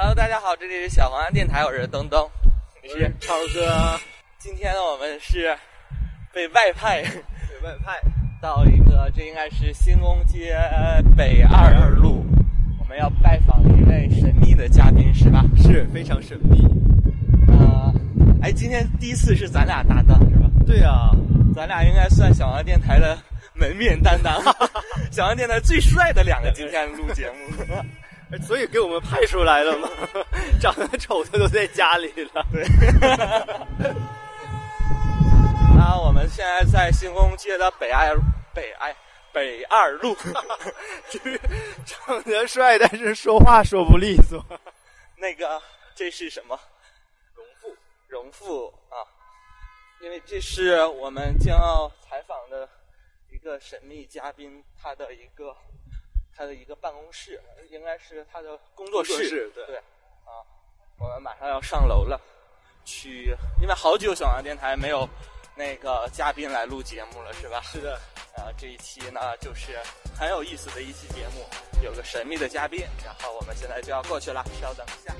Hello，大家好，这里是小黄鸭电台，我是登登，我是超哥。今天呢，我们是被外派，被外派到一个，这应该是新宫街北二路，我们要拜访一位神秘的嘉宾，是吧？是非常神秘。呃，哎，今天第一次是咱俩搭档，是吧？对啊，咱俩应该算小黄电台的门面担当，小黄电台最帅的两个今天录节目。所以给我们派出来了吗？长得丑的都在家里了。对。那，我们现在在新宫街的北二北二北二路。长得帅，但是说话说不利索。那个，这是什么？荣富，荣富啊！因为这是我们将要采访的一个神秘嘉宾，他的一个。他的一个办公室，应该是他的工作室。对，啊，我们马上要上楼了，去，因为好久小王电台没有那个嘉宾来录节目了，是吧？是的。啊，这一期呢，就是很有意思的一期节目，有个神秘的嘉宾，然后我们现在就要过去了，稍等一下。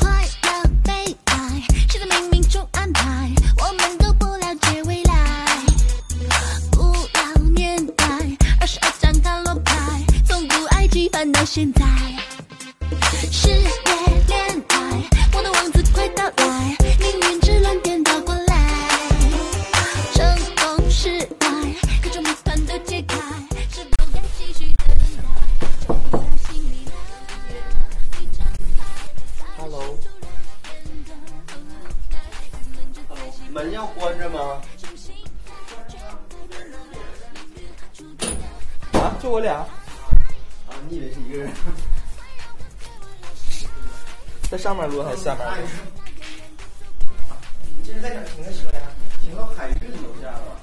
快乐悲哀，是在冥冥中安排？我们都不了解未来。翻到现在，事业恋爱，我的王子快到来，上面录还是下面录？这是在哪停的车呀？停到海运楼下了。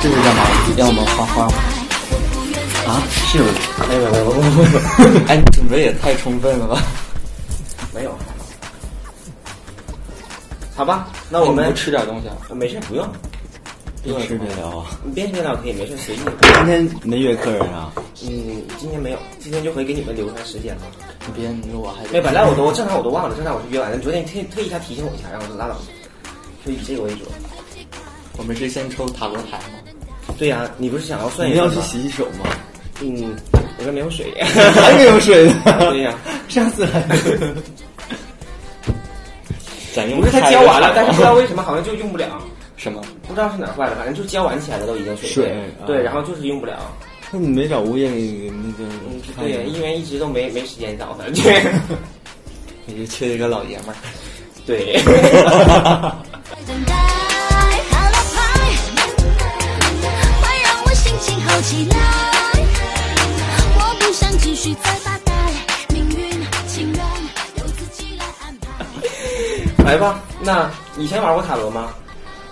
这是干嘛？要我们画画吗？啊，是没有没有没有没有。哎，你准备也太充分了吧？好吧，那我们吃点东西啊。没事，不用。边吃边聊啊。边吃边聊可以，没事，随意。今天没约客人啊？嗯，今天没有，今天就可以给你们留出来时间了。你别，我还没，本来我都正常我都忘了，正常我是约完了。昨天特特意他提醒我一下，然后我拉倒。就以这个为主。我们是先抽塔罗牌吗？对呀，你不是想要算？你要去洗洗手吗？嗯，我这没有水。还没有水呢？对呀，上次还。不是他浇完了，但是不知道为什么好像就用不了。什么？不知道是哪坏了，反正就浇完起来的都已经水。水对，然后就是用不了。那你没找物业那个？嗯，对，因为一直都没没时间找他。你就缺一个老爷们儿。对。来吧，那以前玩过塔罗吗？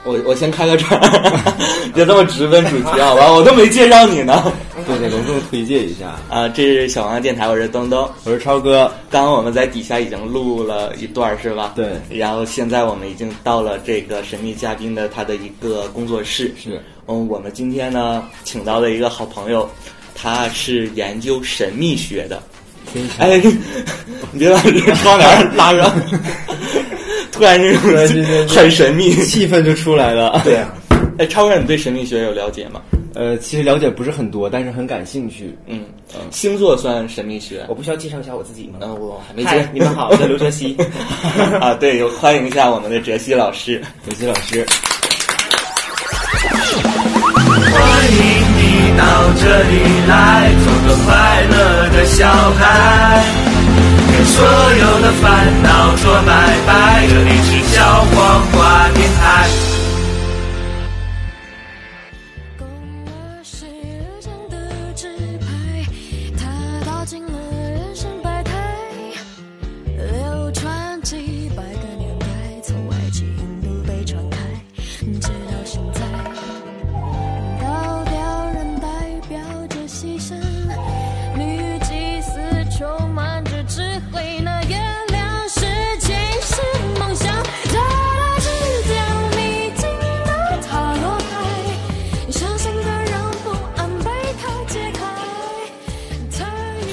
我我先开个场，别这么直奔主题好吧？我都没介绍你呢。对对，隆重推荐一下啊！这是小王电台，我是东东，我是超哥。刚刚我们在底下已经录了一段，是吧？对。然后现在我们已经到了这个神秘嘉宾的他的一个工作室。是。嗯，我们今天呢，请到了一个好朋友，他是研究神秘学的。哎，你 别把这个窗帘拉上。突然这种很神秘，气氛就出来了。对啊，哎，超哥，你对神秘学有了解吗？呃，其实了解不是很多，但是很感兴趣。嗯，星座算神秘学？我不需要介绍一下我自己吗？嗯，我还没介。你们好，我叫刘哲熙。啊，对，有欢迎一下我们的哲熙老师。哲熙老师，欢迎你到这里来，做个快乐的小孩。所有的烦恼说拜拜，这里是小黄瓜电台。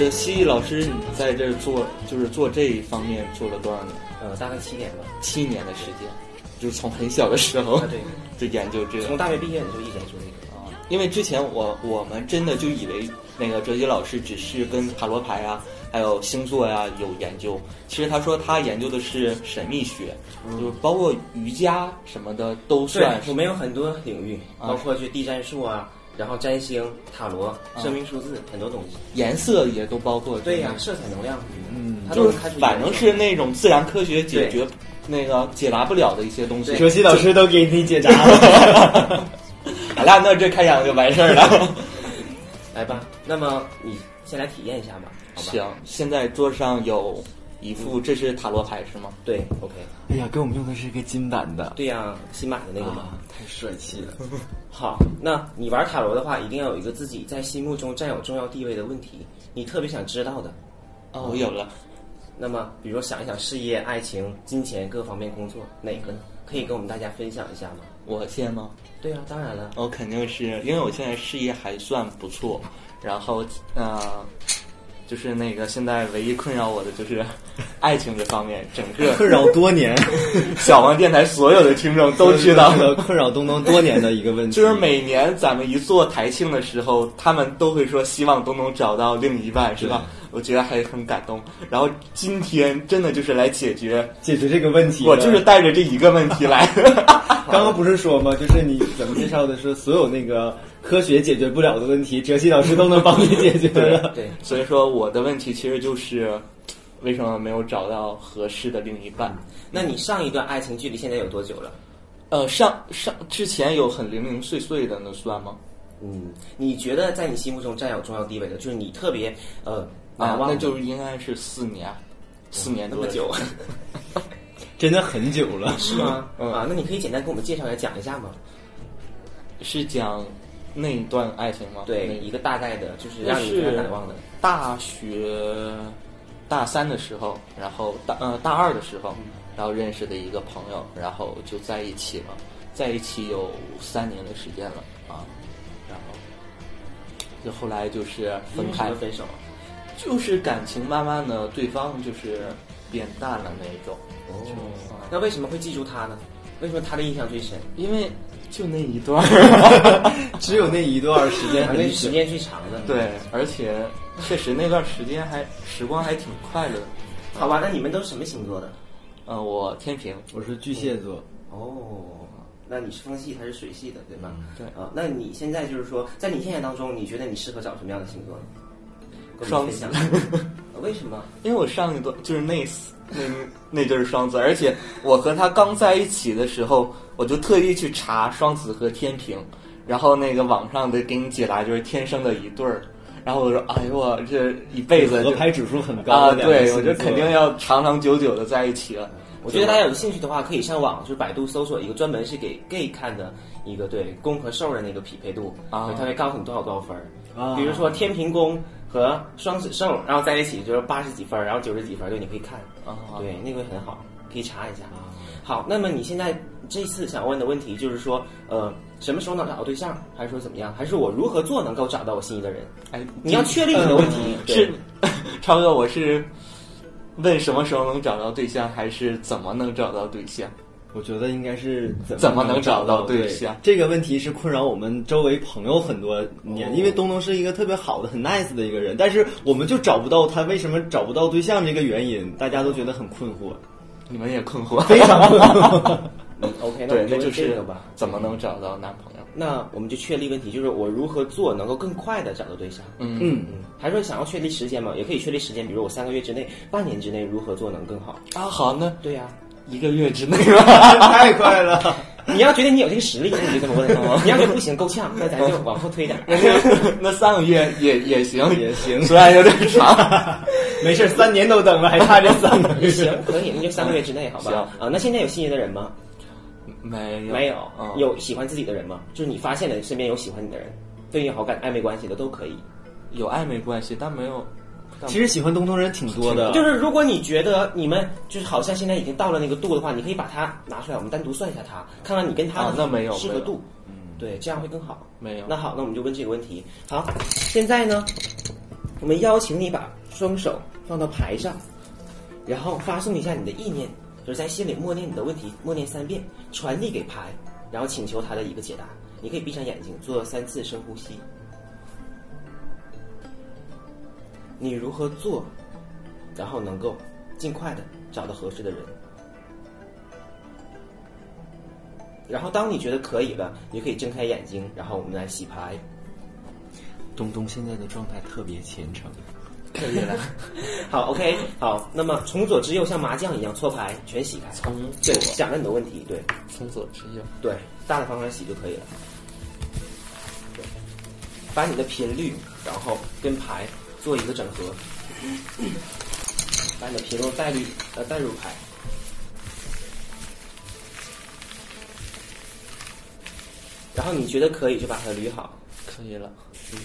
这西艺老师，你在这儿做就是做这一方面做了多少年？呃，大概七年吧。七年的时间，就是从很小的时候啊，对，就研究这个从。大学毕业你就一直在做这个啊。因为之前我我们真的就以为那个哲杰老师只是跟塔罗牌啊，还有星座呀、有研究。其实他说他研究的是神秘学，就是包括瑜伽什么的都算，是我们有很多领域，啊包括去地战术啊，然后占星、塔罗、啊生命数字，很多东西。颜色也都包括。对呀，色彩能量，嗯就是它都能看出反正是那种自然科学解决那个解答不了的一些东西。对哲熙老师都给你解答了。好了，那这开讲就完事儿了。来吧，那么你先来体验一下吧，吧？行，现在桌上有一副，这是塔罗牌是吗？对，OK，哎呀，给我们用的是一个金版的，对呀、新买的那个嘛。啊，太帅气了。好，那你玩塔罗的话，一定要有一个自己在心目中占有重要地位的问题，你特别想知道的。哦，我有了。那么，比如说想一想事业、爱情、金钱各方面工作，哪个呢？可以跟我们大家分享一下吗？我先吗？对呀、当然了。我肯定是因为我现在事业还算不错，然后呃，就是那个现在唯一困扰我的就是 爱情这方面，整个困扰多年，小王电台所有的听众都知道。困扰东东多年的一个问题，就是每年咱们一做台庆的时候，他们都会说希望东东找到另一半，是吧？我觉得还很感动。然后今天真的就是来解决，解决这个问题。我就是带着这一个问题来的。刚刚不是说吗？就是你怎么介绍的是所有那个科学解决不了的问题，哲熙老师都能帮你解决的。对，所以说我的问题其实就是为什么没有找到合适的另一半？那你上一段爱情距离现在有多久了？呃，上上之前有很零零碎碎的，那算吗？嗯，你觉得在你心目中占有重要地位的，就是你特别呃难啊，那就应该是四年，四年多那么久，真的很久了。是吗？嗯啊，那你可以简单给我们介绍一下，讲一下吗？是讲那一段爱情吗？对，一个大概的，就是让你非常是难忘的。大学大三的时候，然后大呃大二的时候，然后认识的一个朋友，然后就在一起了，在一起有三年的时间了啊，然后就后来就是分开分手？就是感情慢慢的对方就是变淡了那一种，哦啊那为什么会记住他呢？为什么他的印象最深？因为就那一段儿，只有那一段时间很久因为时。间最长的。，对，而且确实那段时间还时光还挺快乐的。好吧，那你们都是什么星座的？呃，我天平，我是巨蟹座，哦，那你是风系，还是水系的，对吧？对啊，那你现在就是说，在你现在当中，你觉得你适合找什么样的星座呢？双子 为什么？因为我上一段就是那 那那对儿双子，而且我和他刚在一起的时候，我就特意去查双子和天平，然后那个网上的给你解答就是天生的一对儿，然后我说，哎呦我这一辈子就合拍指数很高啊，对，我就肯定要长长久久的在一起了。我觉得大家有兴趣的话，可以上网，就是百度搜索一个专门是给 gay 看的一个对攻和受的那个匹配度啊对它会告诉你多少多少分儿。啊比如说天平宫和双子兽，然后在一起就是八十几分，然后九十几分就，你可以看。啊对，那个很好，可以查一下。好，那么你现在这次想问的问题就是说，呃，什么时候能找到对象，还是说怎么样，还是我如何做能够找到我心仪的人？哎，你要确定你的问题，对是 超哥，我是问什么时候能找到对象，还是怎么能找到对象？我觉得应该是怎怎么能找找到对对象这个问题是困扰我们周围朋友很多年，哦因为东东是一个特别好的、很 nice 的一个人，但是我们就找不到他为什么找不到对象这个原因，大家都觉得很困惑。你们也困惑？非常困惑。嗯，OK，那我，们就是这个吧。怎么能找到男朋友？那我们就确立问题，就是我如何做能够更快的找到对象？嗯嗯，嗯，还说想要确立时间嘛？也可以确立时间，比如我三个月之内、半年之内如何做能更好？啊，好，呢对呀、一个月之内吧。太快了。你要觉得你有这个实力，那你就这么问；你要觉得不行，够呛，那咱就往后推点。那三个月也也行，也行虽然有点长。没事，三年都等了，还差这三个月。行，可以，那就三个月之内，好吧？行啊，那现在有心仪的人吗？没有，没有，嗯有喜欢自己的人吗？就是你发现了身边有喜欢你的人，对你有好感、暧昧关系的都可以。有暧昧关系，但没有。但其实喜欢东东人挺多的，就是如果你觉得你们就是好像现在已经到了那个度的话，你可以把它拿出来，我们单独算一下它，看看你跟他的啊那没有没有适合度。对，这样会更好。没有。那好，那我们就问这个问题。好，现在呢，我们邀请你把双手放到牌上，然后发送一下你的意念，就是在心里默念你的问题，默念三遍，传递给牌，然后请求他的一个解答。你可以闭上眼睛，做三次深呼吸。你如何做，然后能够尽快的找到合适的人？然后当你觉得可以了，你就可以睁开眼睛，然后我们来洗牌。东东现在的状态特别虔诚，可以了。好，OK，好，那么从左至右像麻将一样搓牌，全洗开。从对，左想着你的问题，对从左至右，对，大的方向洗就可以了。对，把你的频率，然后跟牌做一个整合，把你的皮肉带入呃带入牌。然后你觉得可以就把它捋好，可以了。嗯。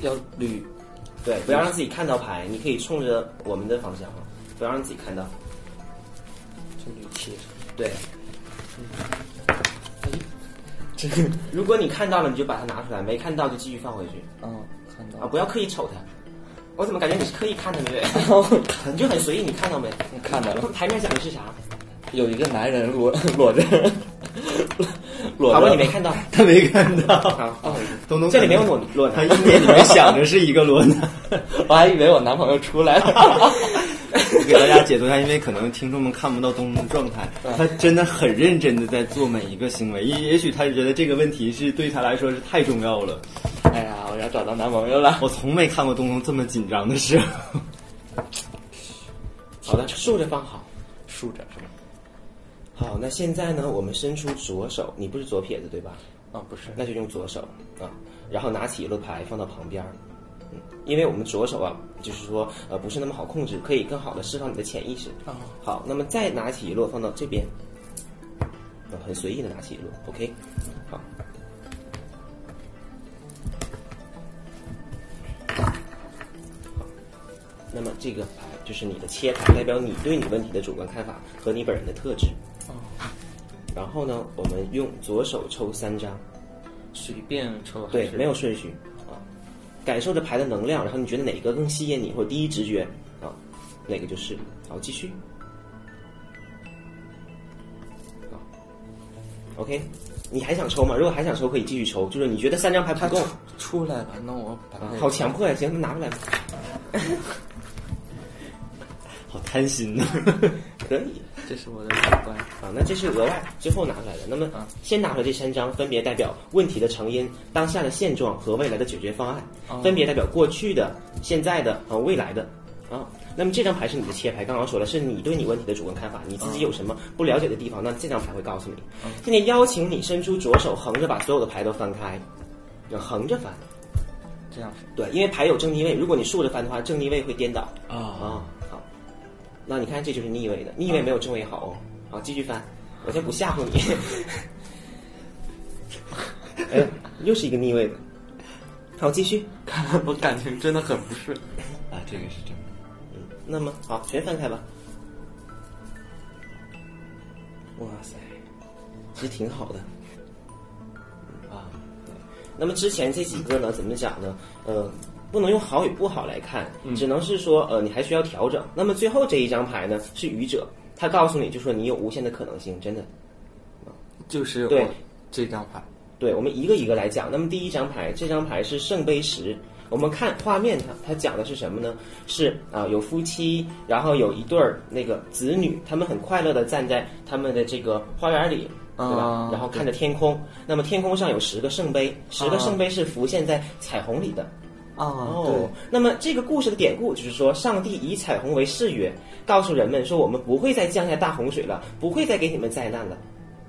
要捋，对，不要让自己看到牌，你可以冲着我们的方向哈，不要让自己看到。就捋气。对，如果你看到了，你就把它拿出来；没看到就继续放回去嗯，看到啊，不要刻意瞅它。我怎么感觉你是刻意看的，对不对？你就很随意，你看到没？看到了，台面讲的是啥？有一个男人裸裸着，裸着。好吧，你没看到。他没看到。好，东东这里没有裸裸他男。意念里面想着是一个裸男。我还以为我男朋友出来了。我给大家解读一下，因为可能听众们看不到东东的状态，他真的很认真的在做每一个行为。也也许他觉得这个问题是对他来说是太重要了。哎呀，我要找到男朋友了。我从没看过东东这么紧张的时候。好的，竖着放好。竖着是吧？好，那现在呢？我们伸出左手，你不是左撇子对吧？啊，不是，那就用左手啊，然后拿起一个牌放到旁边因为我们左手啊，就是说呃不是那么好控制，可以更好的释放你的潜意识。啊好，那么再拿起一摞放到这边，啊，很随意的拿起一摞，OK，好。好，那么这个牌就是你的切牌，代表你对你问题的主观看法和你本人的特质。哦，然后呢，我们用左手抽三张，随便抽对，没有顺序啊，感受着牌的能量，然后你觉得哪个更吸引你，或者第一直觉啊，哪个就是。好，继续。好，OK，你还想抽吗？如果还想抽，可以继续抽。就是你觉得三张牌不够，出来吧，那我把那个好强迫呀！行，那拿出来吧。好贪心呐！可以这是我的主观。啊，那这是额外最后拿出来的。那么啊先拿出来这三张，分别代表问题的成因、当下的现状和未来的解决方案，哦分别代表过去的、现在的和未来的啊。那么这张牌是你的切牌，刚刚说了是你对你问题的主观看法，你自己有什么不了解的地方，那这张牌会告诉你。现在邀请你伸出左手，横着把所有的牌都翻开，要横着翻。这样对，因为牌有正逆位，如果你竖着翻的话，正逆位会颠倒。啊啊，好，那你看这就是逆位的，逆位没有正位好哦。好，继续翻，我先不吓唬你。哎，又是一个逆位的。好，继续。看来我感情真的很不顺。啊，这个是真的。嗯，那么好，全翻开吧。哇塞，其实挺好的。啊，对那么之前这几个呢，怎么讲呢？呃，不能用好与不好来看，只能是说呃，你还需要调整。那么最后这一张牌呢，是愚者，他告诉你就说你有无限的可能性，真的。就是我对这张牌。对，我们一个一个来讲。那么第一张牌，这张牌是圣杯十。我们看画面它，它讲的是什么呢？是啊、有夫妻，然后有一对儿那个子女，他们很快乐的站在他们的这个花园里，对吧？啊然后看着天空。那么天空上有十个圣杯，十个啊圣杯是浮现在彩虹里的。啊，哦，那么这个故事的典故就是说，上帝以彩虹为誓约，告诉人们说，我们不会再降下大洪水了，不会再给你们灾难了。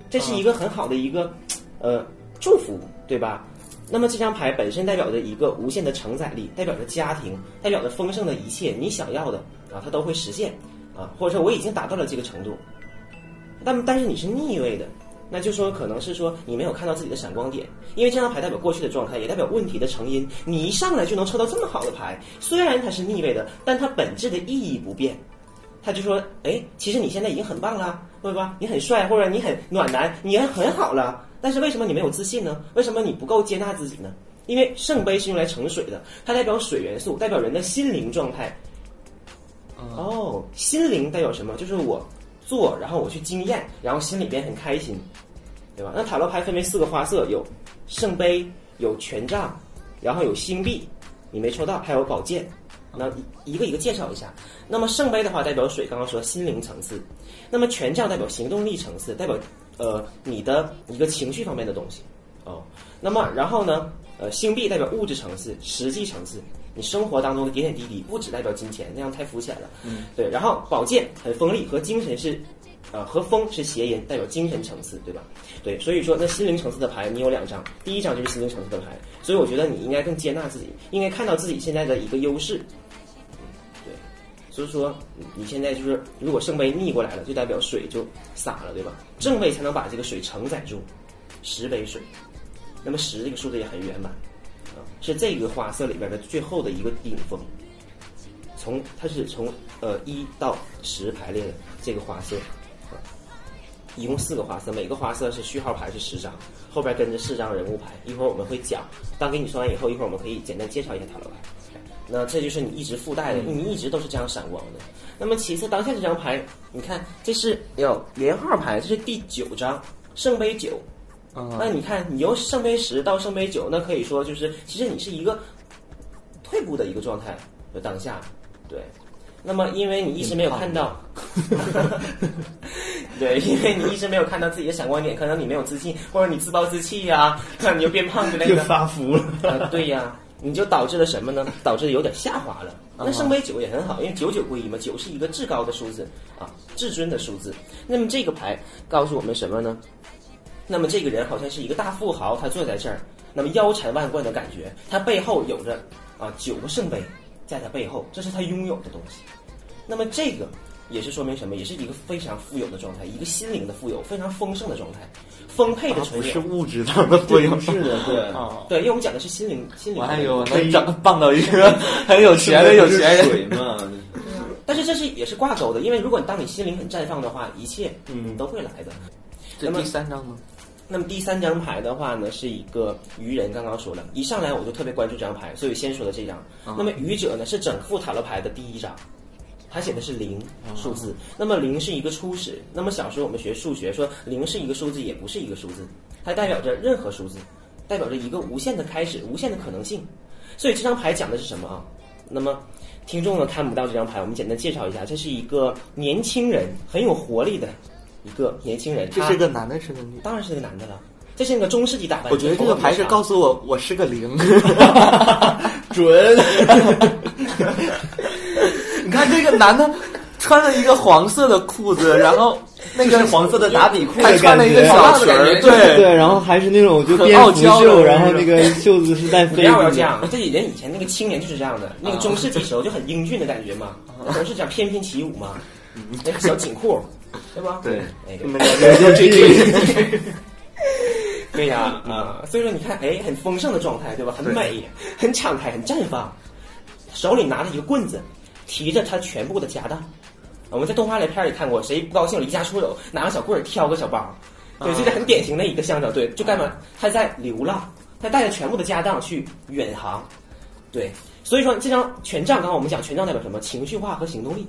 这是一个很好的一个，呃，祝福，对吧？那么这张牌本身代表着一个无限的承载力，代表着家庭，代表着丰盛的一切，你想要的啊，它都会实现啊，或者说我已经达到了这个程度。那么但是你是逆位的，那就说可能是说你没有看到自己的闪光点，因为这张牌代表过去的状态，也代表问题的成因。你一上来就能抽到这么好的牌，虽然它是逆位的，但它本质的意义不变。他就说，哎，其实你现在已经很棒了，对吧？你很帅，或者你很暖男，你也很好了。但是为什么你没有自信呢？为什么你不够接纳自己呢？因为圣杯是用来盛水的，它代表水元素，代表人的心灵状态。哦，心灵代表什么？就是我做，然后我去经验，然后心里边很开心，对吧？那塔罗牌分为四个花色，有圣杯，有权杖，然后有星币，你没抽到，还有宝剑。那一个一个介绍一下。那么圣杯的话代表水，刚刚说心灵层次；那么权杖代表行动力层次，代表呃你的一个情绪方面的东西。哦，那么然后呢，呃星币代表物质层次、实际层次，你生活当中的点点滴滴，不只代表金钱，那样太肤浅了。嗯，对。然后宝剑很锋利，和精神是。呃，和风是谐音，代表精神层次，对吧？对，所以说那心灵层次的牌你有两张，第一张就是心灵层次的牌，所以我觉得你应该更接纳自己，应该看到自己现在的一个优势。嗯，对，所以说你现在就是如果圣杯逆过来了，就代表水就洒了，对吧？正位才能把这个水承载住，十杯水，那么十这个数字也很圆满，啊，是这个花色里边的最后的一个顶峰。从它是从呃一到十排列的这个花色。一共四个花色，每个花色是序号牌是十张，后边跟着四张人物牌。一会儿我们会讲，当给你说完以后，一会儿我们可以简单介绍一下塔罗牌。那这就是你一直附带的，你一直都是这样闪光的。那么其次，当下这张牌，你看这是有连号牌，这是第九张圣杯九。那你看，你由圣杯十到圣杯九，那可以说就是其实你是一个退步的一个状态，就当下，对。那么，因为你一直没有看到，对，因为你一直没有看到自己的闪光点，可能你没有自信，或者你自暴自弃呀，那你就变胖之类就的。发福了。啊，对呀，你就导致了什么呢？导致有点下滑了。那圣杯九也很好，因为九九归一嘛，九是一个至高的数字啊，至尊的数字。那么这个牌告诉我们什么呢？那么这个人好像是一个大富豪，他坐在这儿，那么腰缠万贯的感觉，他背后有着啊九个圣杯在他背后，这是他拥有的东西。那么这个也是说明什么？也是一个非常富有的状态，一个心灵的富有，非常丰盛的状态，丰沛的纯不是。物质上的富有，是的，对。啊。对，因为我们讲的是心灵，心灵。我还有能长傍到一个 很有钱的有钱人，水嘛，但是这是也是挂钩的，因为如果当你心灵很绽放的话，一切嗯都会来的。这第三张呢？那么第三张牌的话呢，是一个愚人。刚刚说了，一上来我就特别关注这张牌，所以先说的这张。那么愚者呢，是整副塔罗牌的第一张，它写的是零数字。那么零是一个初始。那么小时候我们学数学说零是一个数字，也不是一个数字，它代表着任何数字，代表着一个无限的开始，无限的可能性。所以这张牌讲的是什么啊？那么听众呢看不到这张牌，我们简单介绍一下，这是一个年轻人，很有活力的一个年轻人。这是个男的，是个女的？当然是个男的了。这是那个中世纪打扮。我觉得这个牌是告诉我我是个零。准。你看这个男的穿了一个黄色的裤子，然后那个是黄色的打底裤还穿了一个小裙儿，对对，然后还是那种就很蝙蝠傲娇然后那个袖子是带不飞不要这。样，这以前以前那个青年就是这样的，那个中世纪时候就很英俊的感觉嘛，那时候是讲翩翩起舞嘛，那个小紧裤，对吧？对哎。对呀，啊，所以说你看，哎，很丰盛的状态，对吧？很美，很敞开，很绽放，手里拿着一个棍子，提着他全部的家当。我们在动画里片里看过，谁不高兴离家出走，拿个小棍儿挑个小包，对，这是很典型的一个象征，对，就干嘛？他在流浪，他带着全部的家当去远航，对，所以说这张权杖，刚刚我们讲权杖代表什么？情绪化和行动力，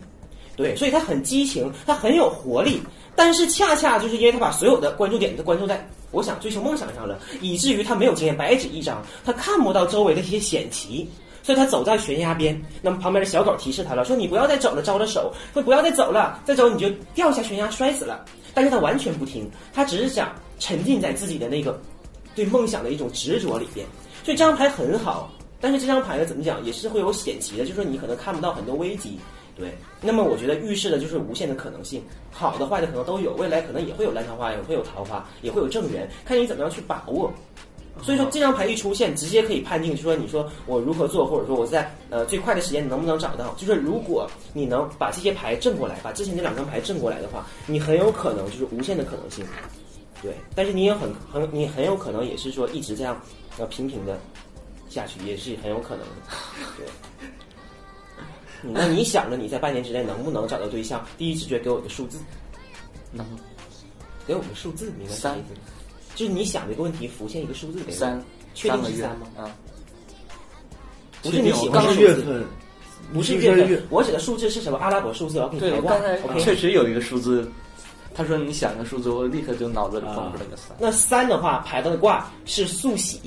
对，所以他很激情，他很有活力，但是恰恰就是因为他把所有的关注点都关注在我想追求梦想上了，以至于他没有经验，白纸一张，他看不到周围的一些险棋。所以他走在悬崖边，那么旁边的小狗提示他了，说你不要再走了，招着手，说不要再走了，再走你就掉下悬崖摔死了。但是他完全不听，他只是想沉浸在自己的那个对梦想的一种执着里边。所以这张牌很好，但是这张牌呢，怎么讲也是会有险棋的，就是说你可能看不到很多危机。对，那么我觉得预示的就是无限的可能性，好的坏的可能都有，未来可能也会有烂桃花，也会有桃花，也会有正缘，看你怎么样去把握。所以说这张牌一出现，直接可以判定，就说你说我如何做，或者说我在呃最快的时间能不能找到？就是如果你能把这些牌正过来，把之前那两张牌正过来的话，你很有可能就是无限的可能性。对，但是你也很很你很有可能也是说一直这样要平平的下去，也是很有可能的。对，嗯 那你想着你在半年之内能不能找到对象？第一直觉给我个数字，能给我个数字，明白？就是你想这个问题浮现一个数字给我，三确定是三吗？啊，不是你喜欢的数字，月份，不是月月份，我指的数字是什么？阿拉伯数字，我要给你对排刚才。确实有一个数字，他说你想个数字，我立刻就脑子里蹦啊出来个三。那三的话排到的卦是速喜，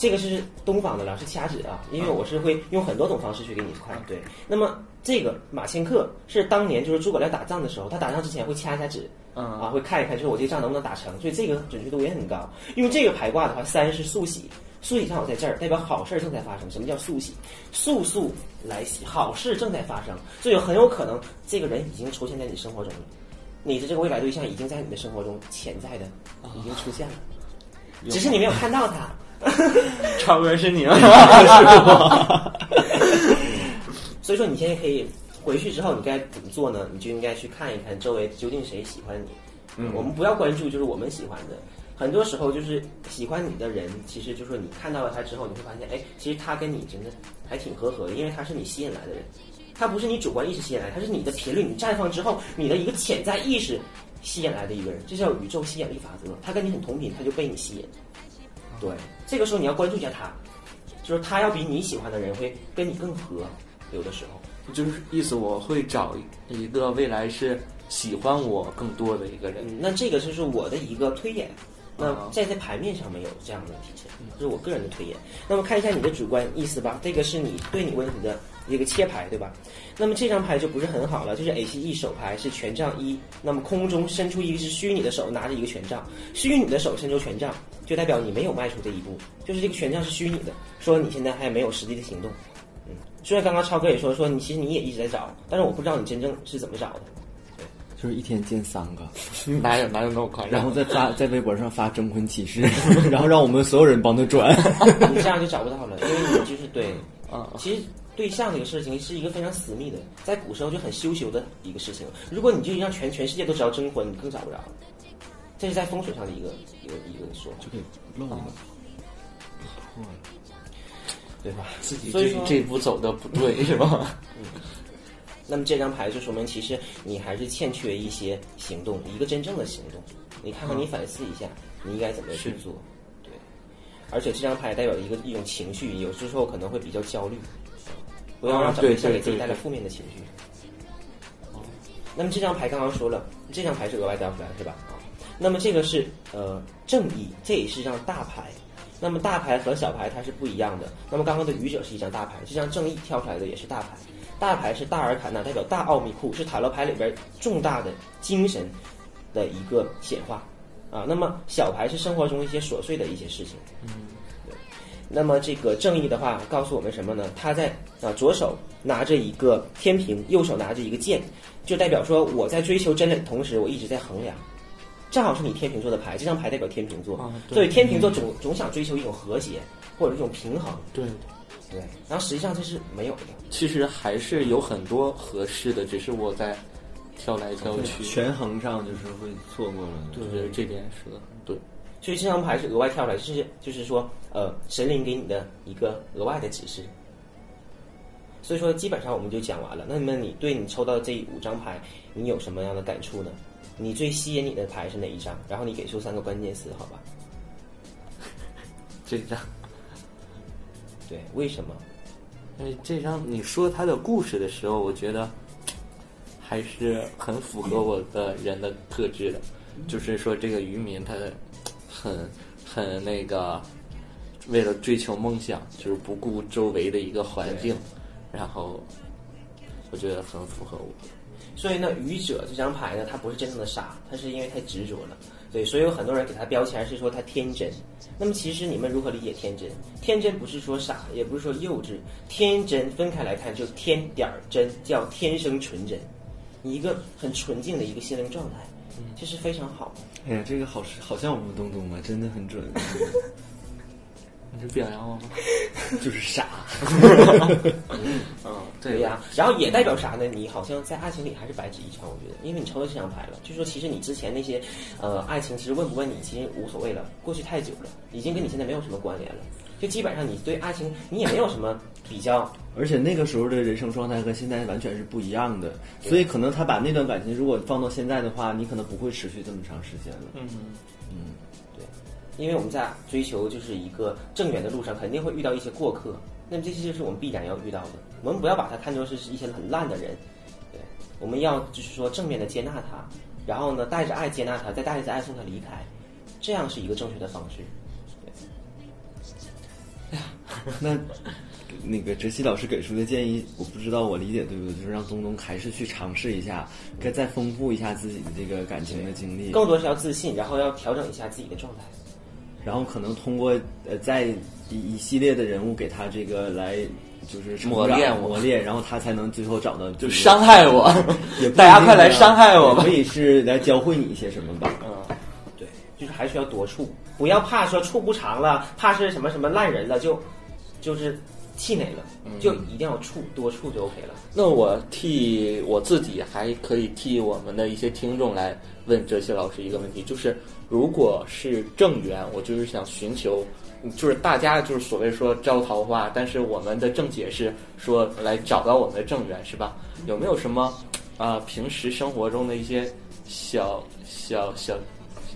这个是东方的了，是掐指啊，因为我是会用很多种方式去给你看。对，那么这个马千克是当年就是诸葛亮打仗的时候，他打仗之前会掐一下指。嗯啊，会看一看，就是我这个仗能不能打成，所以这个准确度也很高。用这个排卦的话，三是速喜，速喜正好在这儿，代表好事儿正在发生。什么叫速喜？速速来袭，好事正在发生，所以很有可能这个人已经出现在你生活中了，你的这个未来对象已经在你的生活中潜在的已经出现了，只是你没有看到他。超哥是你吗？所以说，你现在可以回去之后，你该怎么做呢？你就应该去看一看周围究竟谁喜欢你。嗯，我们不要关注就是我们喜欢的，很多时候就是喜欢你的人，其实就是说你看到了他之后，你会发现，哎，其实他跟你真的还挺合合的，因为他是你吸引来的人，他不是你主观意识吸引来，他是你的频率，你绽放之后，你的一个潜在意识吸引来的一个人，这叫宇宙吸引力法则，他跟你很同频，他就被你吸引。对，这个时候你要关注一下他，就是他要比你喜欢的人会跟你更合，有的时候。就是意思我会找一个未来是喜欢我更多的一个人。嗯，那这个就是我的一个推演。那啊在在牌面上没有这样的体现，这是我个人的推演。那么看一下你的主观意思吧，这个是你对你问题的一个切牌，对吧？那么这张牌就不是很好了，就是 A C E 手牌是权杖一，那么空中伸出一只虚拟的手，拿着一个权杖，虚拟的手伸出权杖，就代表你没有迈出这一步，就是这个权杖是虚拟的，说你现在还没有实际的行动。嗯，虽然刚刚超哥也说说你其实你也一直在找，但是我不知道你真正是怎么找的。就是一天见三个，哪有哪有那么夸张？然后再发在微博上发征婚启事，然后让我们所有人帮他转。你这样就找不到了，因为你就是对啊其实对象这个事情是一个非常私密的，在古时候就很羞羞的一个事情。如果你就让全全世界都知道征婚，你更找不着了。这是在风水上的一个一个一个说法，就给漏了。对吧？自己所以说这步走的不对 是吧？那么这张牌就说明，其实你还是欠缺一些行动，一个真正的行动。你看看，你反思一下，你应该怎么去做？对，而且这张牌代表一个一种情绪，有时候可能会比较焦虑，不要让啊对找对象给自己带来负面的情绪。那么这张牌刚刚说了，这张牌是额外掉出来的是吧？啊，那么这个是呃正义，这也是一张大牌。那么大牌和小牌它是不一样的。那么刚刚的愚者是一张大牌，这张正义跳出来的也是大牌。大牌是大尔坎纳，代表大奥秘库，是塔罗牌里边重大的精神的一个显化啊。那么小牌是生活中一些琐碎的一些事情。嗯，对。那么这个正义的话，告诉我们什么呢？他在啊左手拿着一个天平，右手拿着一个剑，就代表说我在追求真理的同时，我一直在衡量。正好是你天秤座的牌，这张牌代表天秤座，啊对所以天秤座总总想追求一种和谐或者一种平衡，对，对。然后实际上这是没有的。其实还是有很多合适的，只是我在挑来挑去。权衡上就是会错过了。我觉得这点是的对。所以这张牌是额外跳出来，就是就是说，呃，神灵给你的一个额外的指示。所以说，基本上我们就讲完了。那么你对你抽到这五张牌，你有什么样的感触呢？你最吸引你的牌是哪一张？然后你给出三个关键词，好吧？这张，对，为什么？因为这张你说他的故事的时候，我觉得还是很符合我的人的特质的。就是说，这个渔民他很很那个，为了追求梦想，就是不顾周围的一个环境，然后我觉得很符合我。所以呢，愚者这张牌呢，它不是真正的傻，它是因为太执着了。对，所以有很多人给他标签是说他天真。那么其实你们如何理解天真？天真不是说傻，也不是说幼稚，天真分开来看，就天点儿真，叫天生纯真，你一个很纯净的一个心灵状态，这是非常好的。哎呀，这个好好像我们东东啊，真的很准，你是表扬我吗？就是傻。嗯，对呀、然后也代表啥呢？你好像在爱情里还是白纸一张，我觉得，因为你抽到这张牌了，就说其实你之前那些，呃，爱情其实问不问你其实无所谓了，过去太久了，已经跟你现在没有什么关联了。就基本上你对爱情你也没有什么比较。而且那个时候的人生状态和现在完全是不一样的，所以可能他把那段感情如果放到现在的话，你可能不会持续这么长时间了。嗯，因为我们在追求就是一个正缘的路上，肯定会遇到一些过客，那么这些就是我们必然要遇到的。我们不要把它看作是一些很烂的人，对，我们要就是说正面的接纳他，然后呢带着爱接纳他，再带着爱送他离开，这样是一个正确的方式。哎呀 那那个哲熙老师给出的建议，我不知道我理解对不对，就是让东东还是去尝试一下，该再丰富一下自己的这个感情的经历，更多是要自信，然后要调整一下自己的状态。然后可能通过呃在一一系列的人物给他这个来就是磨练磨练，然后他才能最后找到就伤害我 大家快来啊伤害我可以是来教会你一些什么吧。嗯，对，就是还需要多处，不要怕说处不长了，怕是什么什么烂人了，就就是气馁了，就一定要处多处就 OK 了。那我替我自己，还可以替我们的一些听众来问哲熙老师一个问题，就是如果是正缘，我就是想寻求，就是大家就是所谓说招桃花，但是我们的正解是说来找到我们的正缘，是吧？有没有什么啊、平时生活中的一些小小小，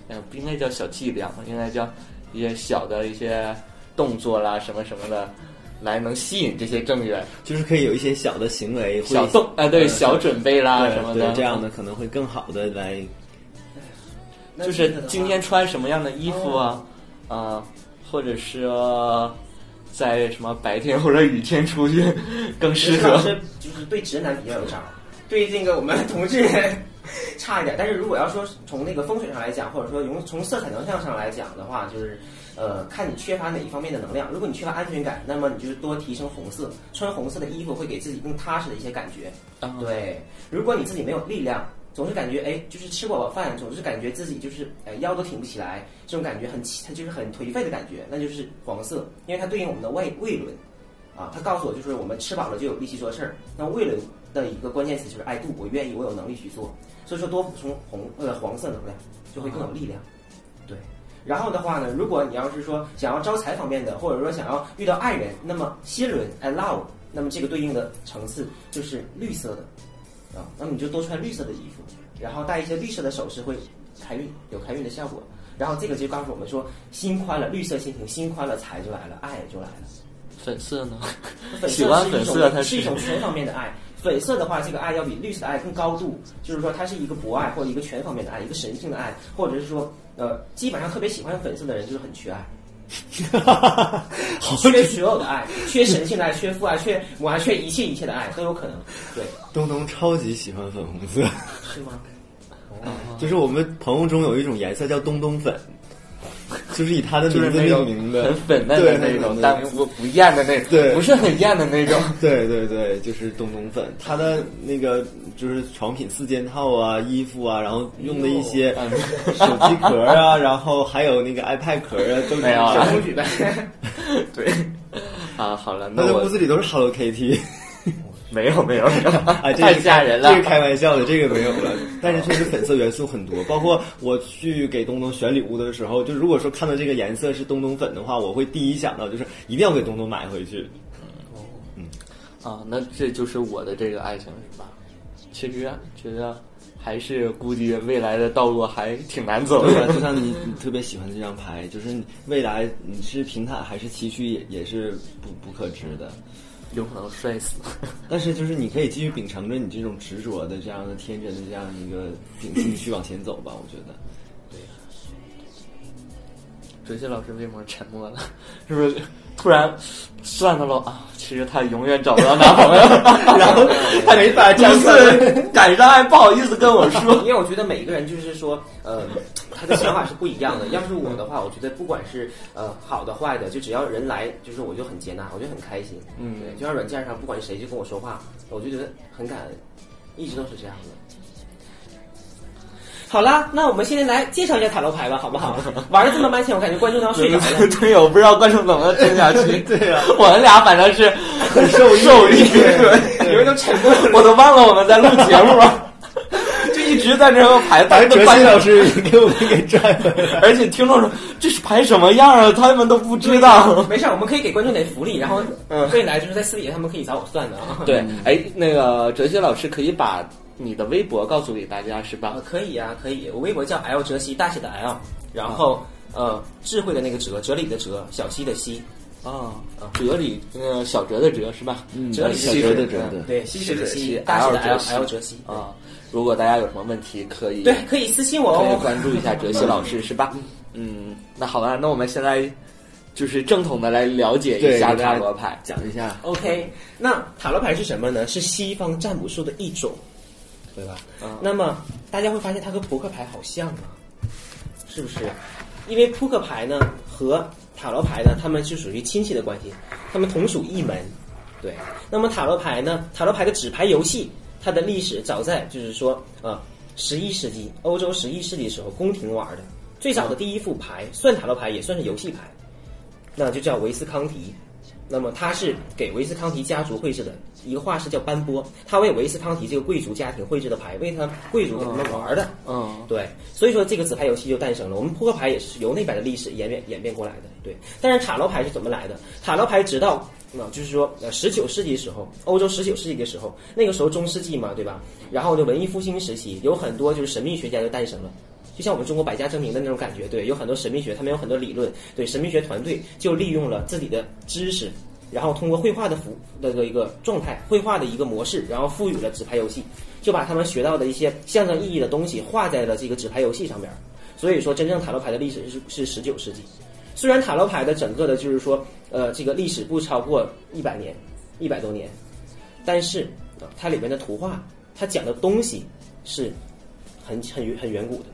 嗯、不应该叫小伎俩，应该叫一些小的一些动作啦，什么什么的，来能吸引这些正缘。就是可以有一些小的行为，小动啊，对，呃小准备啦什么的，这样的可能会更好的来就是今天穿什么样的衣服啊，啊，或者是、呃在什么白天或者雨天出去更适合。是就是对直男比较有招儿，对这个我们同志差一点。但是如果要说从那个风水上来讲，或者说从从色彩能量上来讲的话，就是呃，看你缺乏哪一方面的能量。如果你缺乏安全感，那么你就是多提升红色，穿红色的衣服会给自己更踏实的一些感觉。啊对，如果你自己没有力量，总是感觉哎，就是吃不饱饭，总是感觉自己就是哎腰都挺不起来，这种感觉很它就是很颓废的感觉，那就是黄色，因为它对应我们的胃胃轮。啊，他告诉我就是我们吃饱了就有力气做事儿。那胃轮的一个关键词就是爱度，我愿意，我有能力去做。所以说多补充红呃黄色能量，就会更有力量。对。然后的话呢，如果你要是说想要招财方面的，或者说想要遇到爱人，那么心轮 I love，那么这个对应的层次就是绿色的啊，那么你就多穿绿色的衣服，然后戴一些绿色的首饰会开运，有开运的效果。然后这个就告诉我们说，心宽了，绿色心情，心宽了，财就来了，爱也就来了。粉色呢？粉喜欢色是一种粉色，它是一种全方面的爱。粉色的话，这个爱要比绿色的爱更高度，就是说它是一个博爱或者一个全方面的爱，一个神性的爱，或者是说呃，基本上特别喜欢粉色的人就是很缺爱，缺所有的爱，缺神性的爱，缺父爱，缺母爱，缺一切一切的爱都有可能。对，东东超级喜欢粉红色，是吗？就是我们朋友中有一种颜色叫东东粉，就是以他的名字命名的，很粉嫩的那种，但不不艳的那种，对。不是很艳的那种。对对对，就是东东粉，他的那个就是床品四件套啊，衣服啊，然后用的一些嗯。手机壳啊，然后还有那个 iPad 壳啊，都是没有啊小公举呗。对，啊，好了，那屋子里都是 Hello Kitty，没 有没有，没有啊，这太个吓人了。这个开玩笑的，这个没有了。但是确实粉色元素很多，包括我去给东东选礼物的时候，就如果说看到这个颜色是东东粉的话，我会第一想到就是一定要给东东买回去。嗯啊，那这就是我的这个爱情是吧？其实啊觉得还是估计未来的道路还挺难走的。就像你你特别喜欢这张牌，就是未来你是平坦还是崎岖也也是不不可知的。有可能摔死。但是就是你可以继续秉承着你这种执着的这样的天真的这样一个秉性去往前走吧，我觉得。对呀哲学老师为什么沉默了？是不是突然算到了啊？其实他永远找不到男朋友，然后他没法讲次赶上，还不好意思跟我说。因为我觉得每一个人就是说，呃，他的想法是不一样的。要是我的话，我觉得不管是呃好的坏的，就只要人来，就是我就很接纳，我就很开心。嗯对，就像软件上，不管谁就跟我说话，我就觉得很感恩，一直都是这样的。好啦，那我们现在来介绍一下塔罗牌吧，好不好？玩的这么半天，我感觉观众都要睡着了。对，我不知道观众怎么听下去。对啊我们俩反正是很受受益，对，你们都沉默了，我都忘了我们在录节目了。就一直直在这个牌，把都搬哲熙老师也给我们给拽回来。而且听众说这是排什么样啊？他们都不知道。没事儿，我们可以给观众点福利，然后未来就是在私底下他们可以找我算的啊。对，哎，那个哲学老师可以把你的微博告诉给大家是吧啊，？可以啊，可以。我微博叫 L 哲西，大写的 L，然后呃，智慧的那个哲，哲理的哲，小溪的溪，啊，哲理，呃，小哲的哲是吧？哲理小的哲哲的哲对嗯对，溪水的溪溪，大写的 L L 哲熙 L 哲熙啊，如果大家有什么问题，可以对，可以私信我可以哦。关注一下哲西老师是吧？嗯，那好了，那我们现在就是正统的来了解一，下塔罗牌。讲一下。OK，那塔罗牌是什么呢？是西方占卜术的一种，对吧？嗯那么大家会发现它和扑克牌好像啊，是不是？因为扑克牌呢和塔罗牌呢，它们是属于亲戚的关系，它们同属一门。对，那么塔罗牌呢？塔罗牌的纸牌游戏，它的历史早在就是说啊十一世纪欧洲十一世纪时候宫廷玩的，最早的第一副牌算塔罗牌也算是游戏牌，那就叫维斯康提。那么他是给维斯康提家族绘制的一个画师叫班波，他为维斯康提这个贵族家庭绘制的牌，为他贵族给他们玩的。嗯，对，所以说这个纸牌游戏就诞生了。我们扑克牌也是由那边的历史演变演变过来的。对，但是塔罗牌是怎么来的？塔罗牌直到那、就是说呃十九世纪时候，欧洲十九世纪的时候，那个时候中世纪嘛，对吧？然后就文艺复兴时期，有很多就是神秘学家就诞生了。就像我们中国百家争鸣的那种感觉，对，有很多神秘学，他们有很多理论，对，神秘学团队就利用了自己的知识，然后通过绘画的符的这个一个状态，绘画的一个模式，然后赋予了纸牌游戏，就把他们学到的一些象征意义的东西画在了这个纸牌游戏上边儿。所以说，真正塔罗牌的历史是是十九世纪。虽然塔罗牌的整个的就是说，呃，这个历史不超过一百年，一百多年，但是、它里面的图画，它讲的东西是很很很远古的。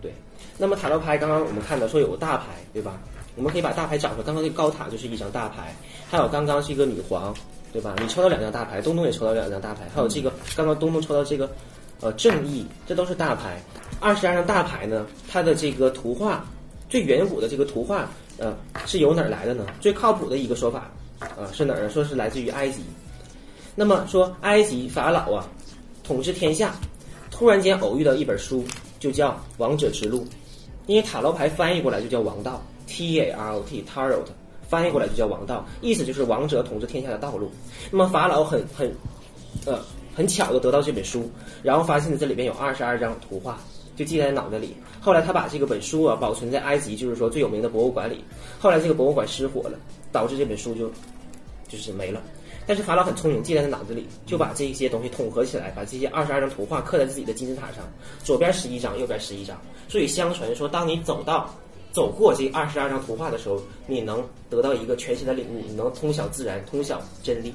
对，那么塔罗牌刚刚我们看到说有个大牌，对吧？我们可以把大牌找出来。刚刚那个高塔就是一张大牌，还有刚刚是一个女皇，对吧？你抽到两张大牌，东东也抽到两张大牌，还有这个刚刚东东抽到这个呃正义，这都是大牌。二十二张大牌呢，它的这个图画最远古的这个图画，呃，是由哪儿来的呢？最靠谱的一个说法，啊、是哪儿呢？说是来自于埃及。那么说埃及法老啊，统治天下，突然间偶遇到一本书，就叫《王者之路》，因为塔罗牌翻译过来就叫王道，T A R O T Tarot，翻译过来就叫王道，意思就是王者统治天下的道路。那么法老很很，呃，很巧的得到这本书，然后发现这里边有二十二张图画，就记在脑袋里。后来他把这个本书啊保存在埃及，就是说最有名的博物馆里。后来这个博物馆失火了，导致这本书就就是没了。但是法老很聪明，记在他脑子里，就把这些东西统合起来，把这些二十二张图画刻在自己的金字塔上，左边十一张，右边十一张。所以相传说，当你走到走过这二十二张图画的时候，你能得到一个全新的领悟，你能通晓自然，通晓真理。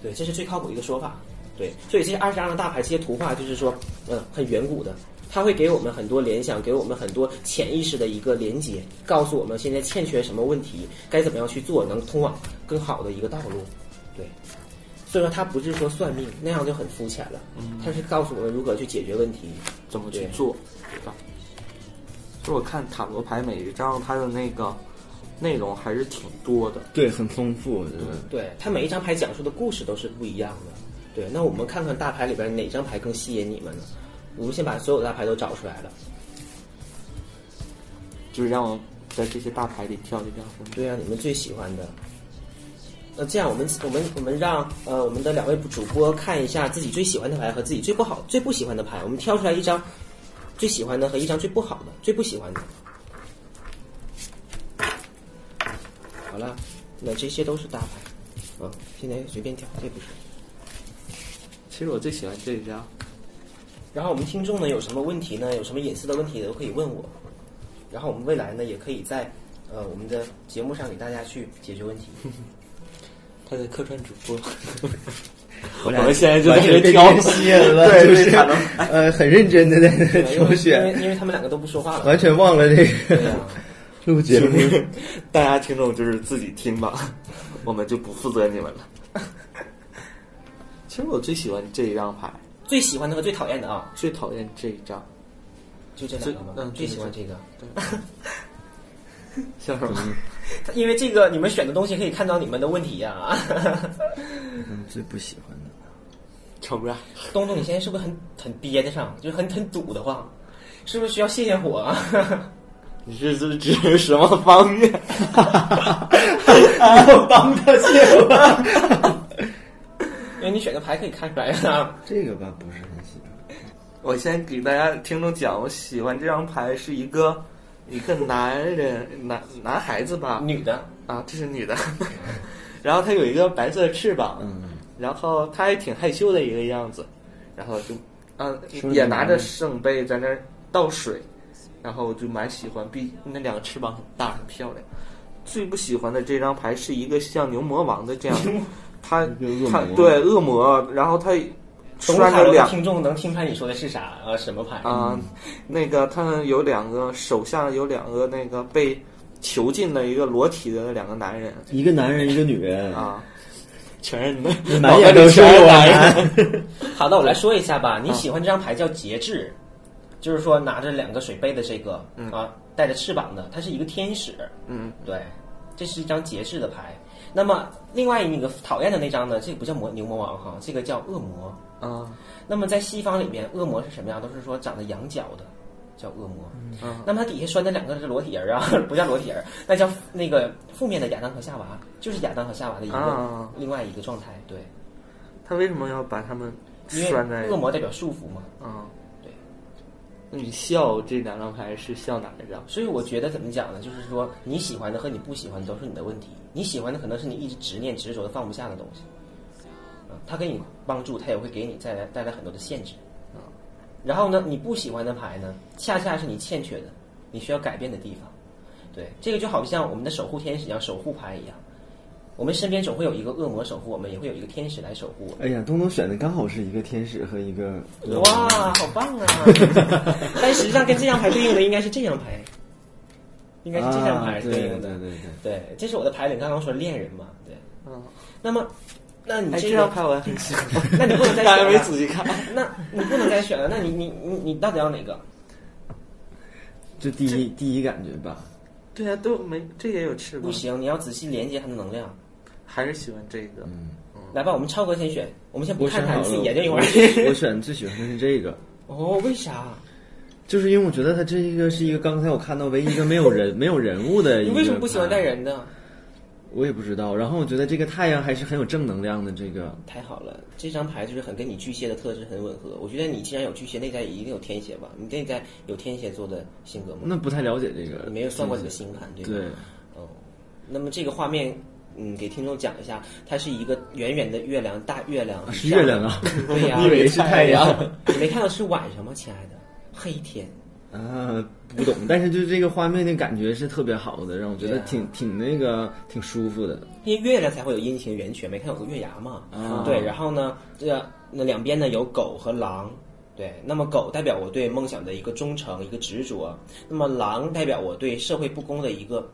对，这是最靠谱一个说法。对，所以这些二十二张大牌，这些图画就是说，嗯，很远古的，它会给我们很多联想，给我们很多潜意识的一个连接，告诉我们现在欠缺什么问题，该怎么样去做，能通往更好的一个道路。对，所以说它不是说算命那样就很肤浅了，它是告诉我们如何去解决问题。怎么去做，对吧？就我看塔罗牌每一张它的那个内容还是挺多的。对，很丰富，我觉得。对，它每一张牌讲述的故事都是不一样的。对，那我们看看大牌里边哪张牌更吸引你们呢？我们先把所有的大牌都找出来了。就是让我在这些大牌里挑一张，对啊，你们最喜欢的。那这样，我们我们我们让呃我们的两位主播看一下自己最喜欢的牌和自己最不好最不喜欢的牌，我们挑出来一张最喜欢的和一张最不好的、最不喜欢的。好了，那这些都是大牌，啊，现在随便挑，这不是。其实我最喜欢这一张，然后我们听众呢有什么问题呢？有什么隐私的问题都可以问我。然后我们未来呢也可以在呃我们的节目上给大家去解决问题。他的客串主播。我我们现在就全被吸引了，对就是呃很认真的在挑选因，为因为他们两个都不说话了。完全忘了这个、录节目。大家听众就是自己听吧，我们就不负责你们了。其实我最喜欢这一张牌，最喜欢的和最讨厌的啊，最讨厌这一张。就这两个吗？嗯最喜欢这个，笑什么？因为这个你们选的东西可以看到你们的问题呀、嗯最不喜欢的，抽不上。东东，你现在是不是很很憋得上，就是很很堵得慌？是不是需要泄泄火啊？你是是指什么方面？我帮他泄火。因为你选的牌可以看出来啊。这个吧不是很喜欢。我先给大家听众讲，我喜欢这张牌是一个一个男人男男孩子吧，女的，啊，这是女的，然后他有一个白色的翅膀，嗯，然后他还挺害羞的一个样子，然后就，嗯、手里也拿着圣杯在那儿倒水，然后我就蛮喜欢，毕那两个翅膀很大很漂亮。最不喜欢的这张牌是一个像牛魔王的这样，他他对恶魔，然后他懂塔罗的听众能听出来你说的是啥？呃，什么牌？啊、那个他们有两个手下有两个那个被囚禁的一个裸体的两个男人一个男人，一个女人，啊，全是 男满眼都是全是我男人。好的，我来说一下吧。你喜欢这张牌叫节制，就是说拿着两个水杯的这个啊，带着翅膀的，它是一个天使。嗯，对，这是一张节制的牌。那么另外一个讨厌的那张呢，这个不叫魔牛魔王哈，这个叫恶魔。啊，那么在西方里面，恶魔是什么样？都是说长得羊角的，叫恶魔。嗯那么它底下拴的两个是裸体人啊，不叫裸体人，那叫那个负面的亚当和夏娃，就是亚当和夏娃的一个、啊另外一个状态。对，他为什么要把他们拴在为恶魔代表束缚嘛。啊？对。那你笑这两张牌是笑哪一张？所以我觉得怎么讲呢？就是说你喜欢的和你不喜欢的都是你的问题。你喜欢的可能是你一直执念、执着的放不下的东西，啊，它给你帮助，他也会给你带来带来很多的限制，啊。然后呢，你不喜欢的牌呢，恰恰是你欠缺的，你需要改变的地方。对，这个就好像我们的守护天使一样，守护牌一样。我们身边总会有一个恶魔守护我们，也会有一个天使来守护我们。哎呀，东东选的刚好是一个天使和一个哇，好棒啊！但实际上跟这张牌对应的应该是这张牌，应该是这张牌啊对对应的。对对对。对，这是我的牌领。刚刚说恋人嘛，对。嗯，那么，那你哎，这个这张，牌我也很喜欢，那你不能再选了没。仔细看。那你不能再选了。那你你你你到底要哪个？就第一第一感觉吧。对啊、都没这也有翅膀不，行，你要仔细连接它的能量。还是喜欢这个。嗯，来吧，我们超哥先选。我们先不我看它，你自己研究一会儿。我我选最喜欢的是这个，哦，为啥？就是因为我觉得它这一个是一个刚才我看到唯一一个没有人没有人物的一个。你为什么不喜欢带？人的？我也不知道。然后我觉得这个太阳还是很有正能量的。这个太好了，这张牌就是很跟你巨蟹的特质很吻合。我觉得你既然有巨蟹，内在也一定有天蝎吧？你内在有天蝎座的性格吗？那不太了解这个。你没有算过你的星盘，对吧？对，哦，那么这个画面，嗯，给听众讲一下，它是一个圆圆的月亮，大月亮，是月亮啊 对呀、我以为是太阳。你没看到是晚上吗，亲爱的？黑天，啊，不懂，但是就是这个画面的感觉是特别好的，让我觉得挺挺那个挺舒服的。因为月亮才会有阴晴圆缺，没看有个月牙嘛？啊对，然后呢，这那两边呢有狗和狼。对，那么狗代表我对梦想的一个忠诚、一个执着，那么狼代表我对社会不公的一个，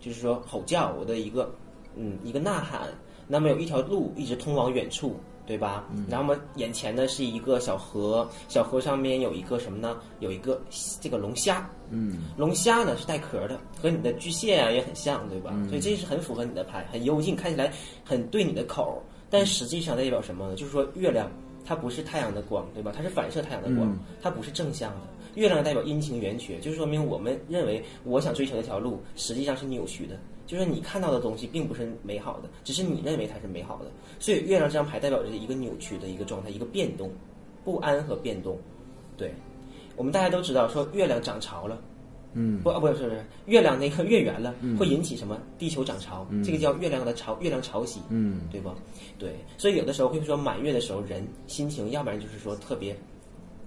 就是说吼叫，我的一个嗯一个呐喊。那么有一条路一直通往远处，对吧？然后我们眼前呢是一个小河，小河上面有一个什么呢？有一个这个龙虾，嗯，龙虾呢是带壳的，和你的巨蟹啊也很像，对吧？所以这是很符合你的牌，很幽静，看起来很对你的口儿。但实际上代表什么呢？就是说月亮它不是太阳的光，对吧？它是反射太阳的光，嗯它不是正向的。月亮代表阴晴圆缺，就是说明我们认为我想追求那条路实际上是扭曲的，就是你看到的东西并不是美好的，只是你认为它是美好的。所以月亮这张牌代表着一个扭曲的一个状态，一个变动、不安和变动。对，我们大家都知道说月亮涨潮了。嗯不，啊不是不是，月亮那个月圆了，会引起什么？地球涨潮，这个叫月亮的潮，月亮潮汐，嗯对不？对，所以有的时候会说满月的时候，人心情要不然就是说特别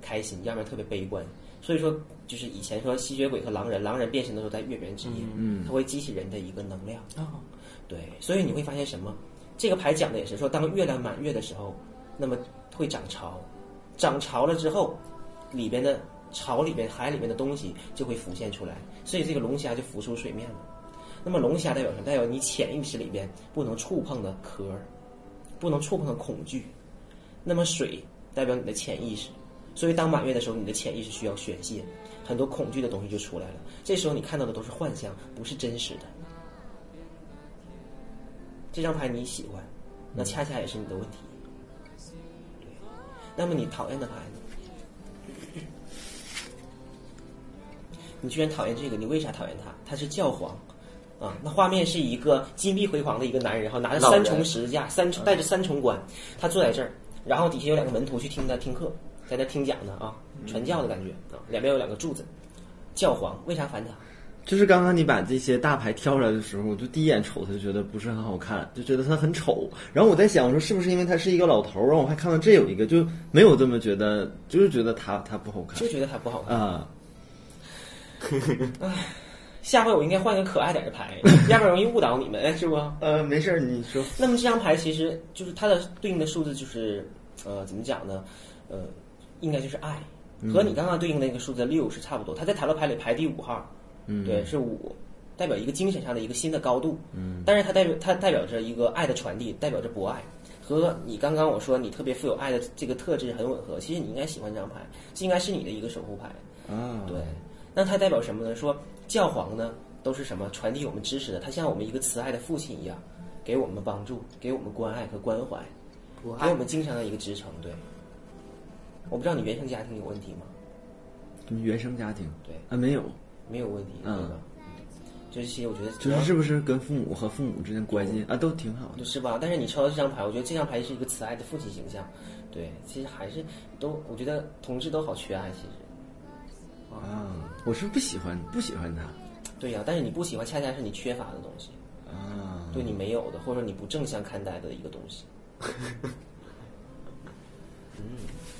开心，要不然特别悲观。所以说，就是以前说吸血鬼和狼人，狼人变身的时候在月圆之夜，嗯它会激起人的一个能量。哦，对，所以你会发现什么？这个牌讲的也是说，当月亮满月的时候，那么会涨潮，涨潮了之后，里边的潮里边海里面的东西就会浮现出来，所以这个龙虾就浮出水面了。那么龙虾代表什么？代表你潜意识里边不能触碰的壳儿，不能触碰的恐惧。那么水代表你的潜意识，所以当满月的时候，你的潜意识需要宣泄，很多恐惧的东西就出来了。这时候你看到的都是幻象，不是真实的。这张牌你喜欢，那恰恰也是你的问题。那么你讨厌的牌呢？你居然讨厌这个，你为啥讨厌他？他是教皇啊！那画面是一个金碧辉煌的一个男人，然后拿着三重十字架，三重带着三重冠，他坐在这儿，然后底下有两个门徒去听他听课，在那听讲呢啊，传教的感觉啊，两边有两个柱子。教皇为啥烦他？就是刚刚你把这些大牌挑出来的时候，我就第一眼瞅他就觉得不是很好看，就觉得他很丑。然后我在想，我说是不是因为他是一个老头儿？然后我还看到这有一个，就没有这么觉得，就是觉得他他不好看就觉得他不好看。啊。下回我应该换个可爱点的牌，要不然容易误导你们，是不？呃，没事儿，你说。那么这张牌其实就是它的对应的数字就是，呃，怎么讲呢？呃，应该就是爱，和你刚刚对应的那个数字六是差不多。他在塔罗牌里排第五号，嗯，对，是五，代表一个精神上的一个新的高度。嗯，但是它代表它代表着一个爱的传递，代表着博爱，和你刚刚我说你特别富有爱的这个特质很吻合。其实你应该喜欢这张牌，这应该是你的一个守护牌。啊，对，那它代表什么呢？说教皇呢都是什么传递我们知识的，他像我们一个慈爱的父亲一样，给我们帮助，给我们关爱和关怀，给我们精神的一个支撑。对，我不知道你原生家庭有问题吗？你原生家庭对，啊没有，没有问题，对嗯吧？就是其实我觉得就是是不是跟父母和父母之间关系啊都挺好的。是吧？但是你抽到这张牌，我觉得这张牌是一个慈爱的父亲形象。对，其实还是都，我觉得同志都好缺爱，其实。啊，我是不喜欢不喜欢他对呀、但是你不喜欢，恰恰是你缺乏的东西，啊。对你没有的，或者说你不正向看待的一个东西。嗯，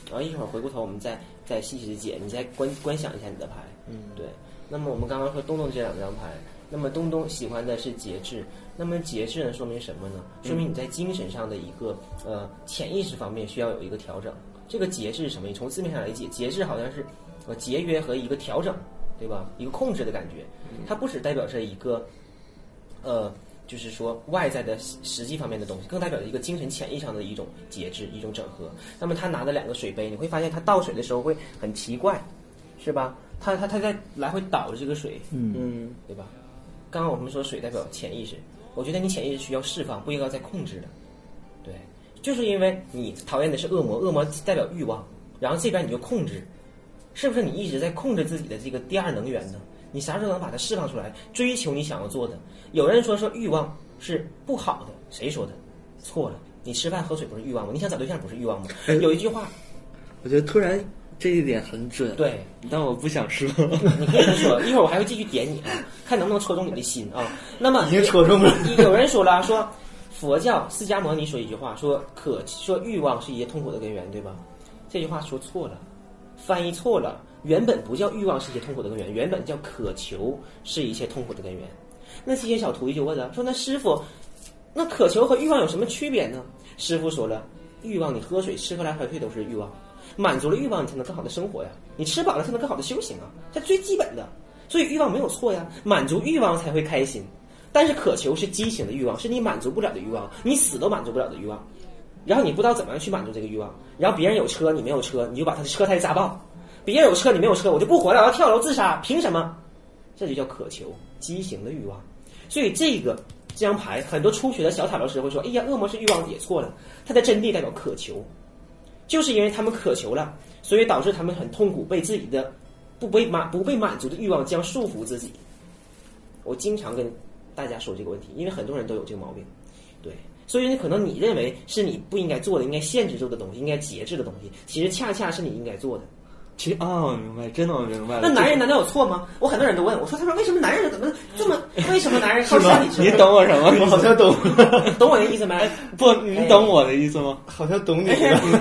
然后一会儿回过头，我们再再细细的解，你再观观想一下你的牌。嗯，对。那么我们刚刚说东东这两张牌，那么东东喜欢的是节制，那么节制呢说明什么呢？说明你在精神上的一个呃潜意识方面需要有一个调整。这个节制是什么？你从字面上来解，节制好像是呃节约和一个调整，对吧？一个控制的感觉，它不只代表着一个呃，就是说外在的实实际方面的东西，更代表着一个精神潜意识上的一种节制、一种整合。那么他拿的两个水杯，你会发现他倒水的时候会很奇怪，是吧？他他他在来回倒着这个水，嗯，对吧？刚刚我们说水代表潜意识，我觉得你潜意识需要释放，不应该再控制的。对，就是因为你讨厌的是恶魔，恶魔代表欲望，然后这边你就控制，是不是你一直在控制自己的这个第二能源呢？你啥时候能把它释放出来，追求你想要做的？有人说说欲望是不好的，谁说的？错了，你吃饭喝水不是欲望吗？你想找对象不是欲望吗？有一句话，我觉得突然这一点很准，，对，但我不想说。你可以说，一会儿我还会继续点你啊，看能不能戳中你的心啊。那么已经戳中了。有人说了，说佛教释迦牟尼说一句话，说可说欲望是一切痛苦的根源，对吧？这句话说错了，翻译错了，原本不叫欲望是一切痛苦的根源，原本叫渴求是一切痛苦的根源。那这些小徒弟就问了，说那师傅，那渴求和欲望有什么区别呢？师傅说了，欲望你喝水吃喝来喝去都是欲望，满足了欲望你才能更好的生活呀，你吃饱了才能更好的修行啊，这最基本的。所以欲望没有错呀，满足欲望才会开心。但是渴求是畸形的欲望，是你满足不了的欲望，你死都满足不了的欲望。然后你不知道怎么样去满足这个欲望，然后别人有车你没有车，你就把他的车胎扎爆；别人有车你没有车，我就不活了，我要跳楼自杀，凭什么？这就叫渴求，畸形的欲望。所以这个这张牌，很多初学的小塔罗师会说：“哎呀，恶魔是欲望也错了，它的真谛代表渴求，就是因为他们渴求了，所以导致他们很痛苦，被自己的不被满不被满足的欲望将束缚自己。”我经常跟大家说这个问题，因为很多人都有这个毛病，对，所以你，可能你认为是你不应该做的，应该限制住的东西，应该节制的东西，其实恰恰是你应该做的。其实啊，我明白，真的我明白了。那男人难道有错吗？我很多人都问我说，他说为什么男人怎么这么？为什么男人靠生理你懂我什么？我好像懂，懂我的意思吗？不，你懂我的意思吗？好像懂你。